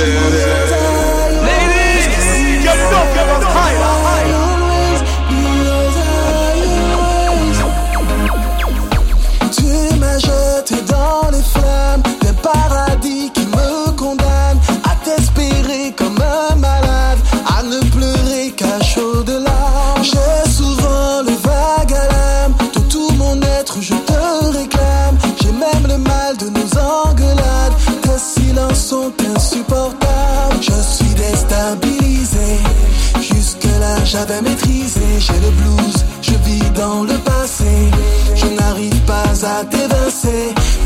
Desde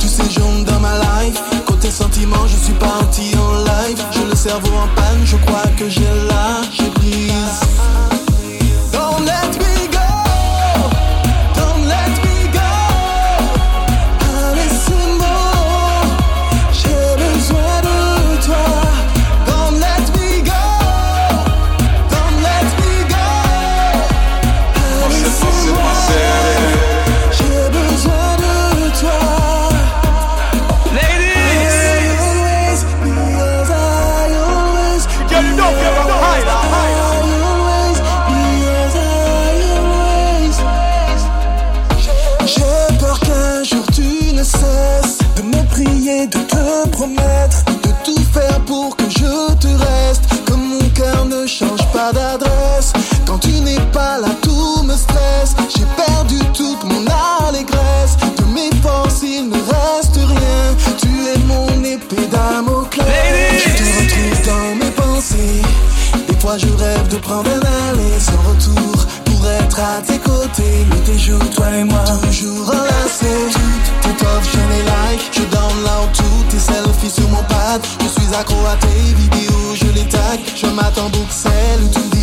tous ces gens dans ma life. Côté sentiment, je suis parti en live. J'ai le cerveau en panne, je crois que j'ai la j'ai prise. Don't let me Quand tu n'es pas là, tout me stresse. J'ai perdu toute mon allégresse. De mes forces, il ne reste rien. Tu es mon épée d'amoclès. Je te retrouve dans mes pensées. Des fois, je rêve de prendre un aller sans retour pour être à tes côtés. Mais tes jours, toi et moi, toujours enlacés. Toutes tes offres, je les like. Je download tous tes selfies sur mon pad. Je suis accro à tes vidéos, je les tag. Je m'attends pour que celle tout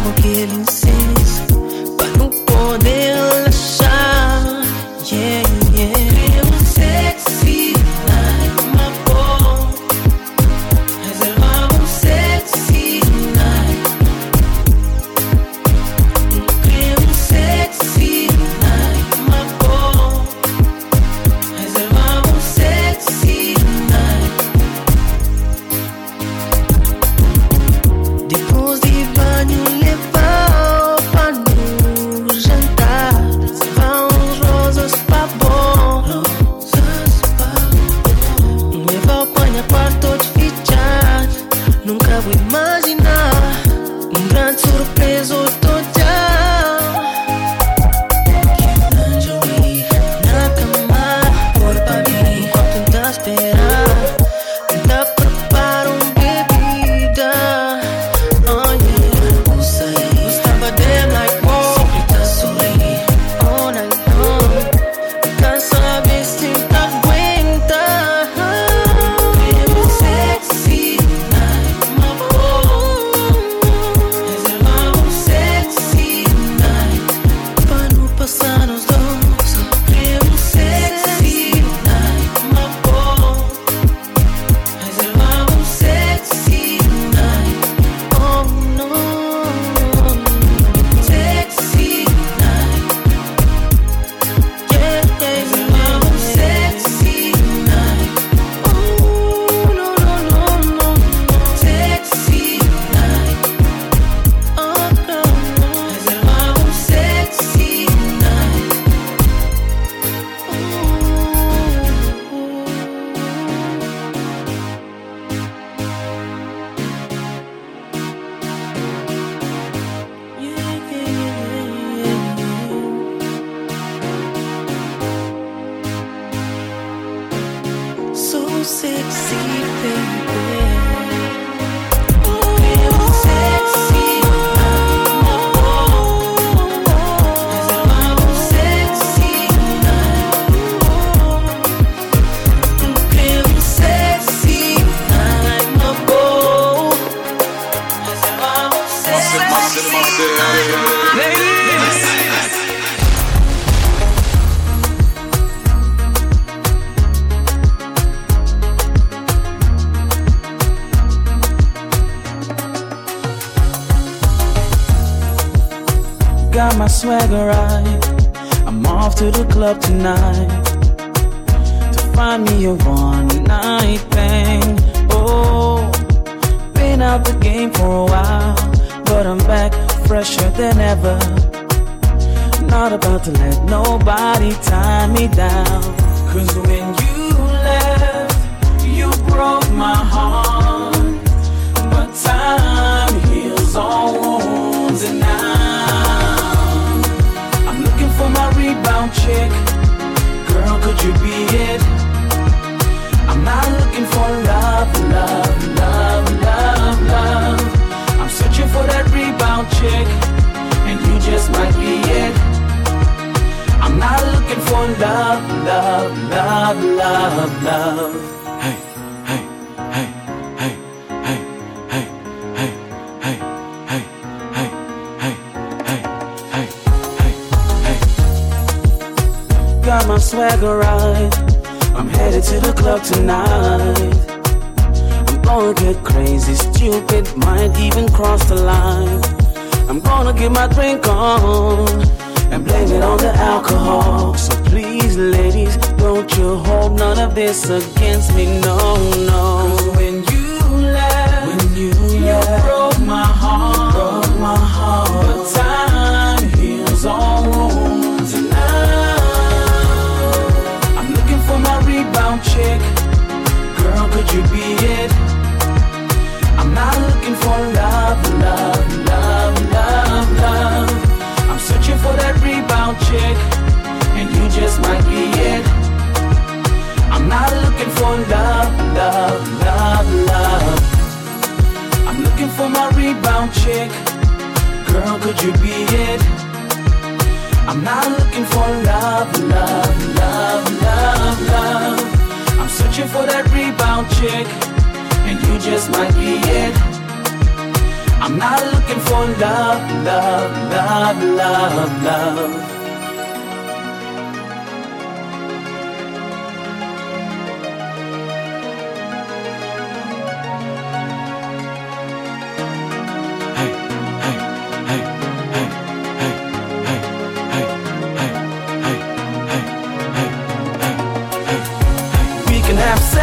trago que ele ensina. Got my swagger right. I'm off to the club tonight to find me a one night thing. Oh, been out the game for a while, but I'm back fresher than ever. Not about to let nobody tie me down. Cause when you looking love, love, love, love, love. Hey, hey, hey, hey, hey, hey, hey, hey, hey, hey, hey, hey, hey, hey, hey. Got my swagger right. I'm headed to the club tonight. I'm gonna get crazy, stupid, might even cross the line. I'm gonna get my drink on and blame it on the alcohol. So please, ladies, don't you hold none of this against me, no, no. when you left, when you, left, broke my heart, broke my heart. But time heals all wounds, and now I'm looking for my rebound chick. Girl, could you be it? I'm not looking for love, love, chick, and you just might be it. I'm not looking for love, love, love, love. I'm looking for my rebound chick. Girl, could you be it? I'm not looking for love, love, love, love, love. I'm searching for that rebound chick, and you just might be it. I'm not looking for love, love, love, love, love.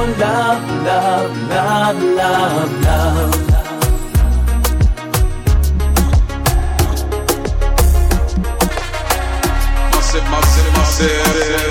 on love, love, love, love, love. Você, você, você, você.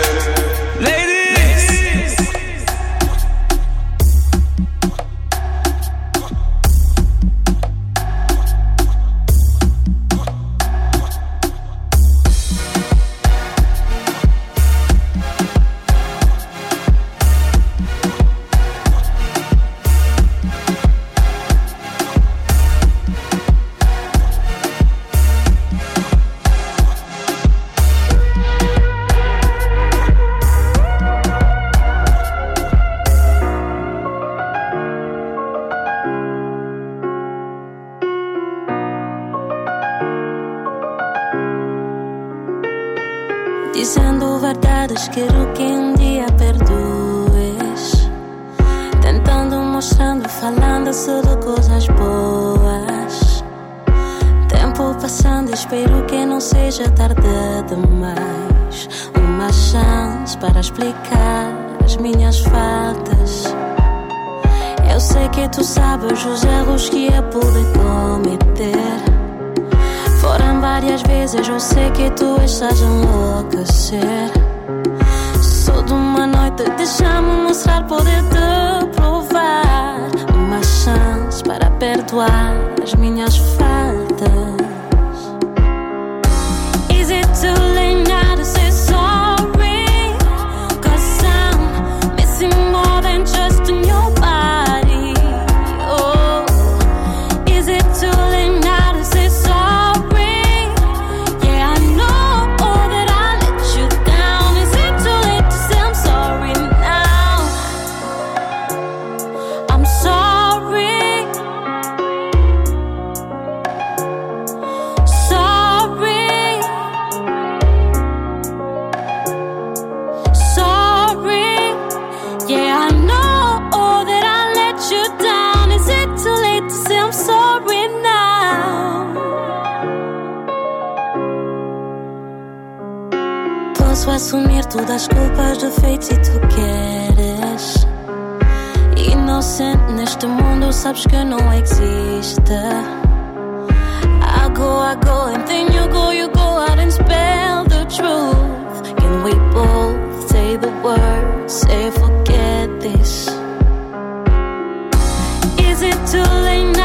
Falando só de coisas boas. Tempo passando, espero que não seja tarde demais. Uma chance para explicar as minhas faltas. Eu sei que tu sabes os erros que eu pude cometer. Foram várias vezes, eu sei que tu estás a enlouquecer. Sou de uma Deixa-me mostrar poder tatuar as minhas faces. posso assumir todas as culpas, do feito se tu queres. Inocente neste mundo, sabes que não existe. I go, I go, and then you go, you go out and spell the truth. Can we both say the words, say forget this? Is it too late?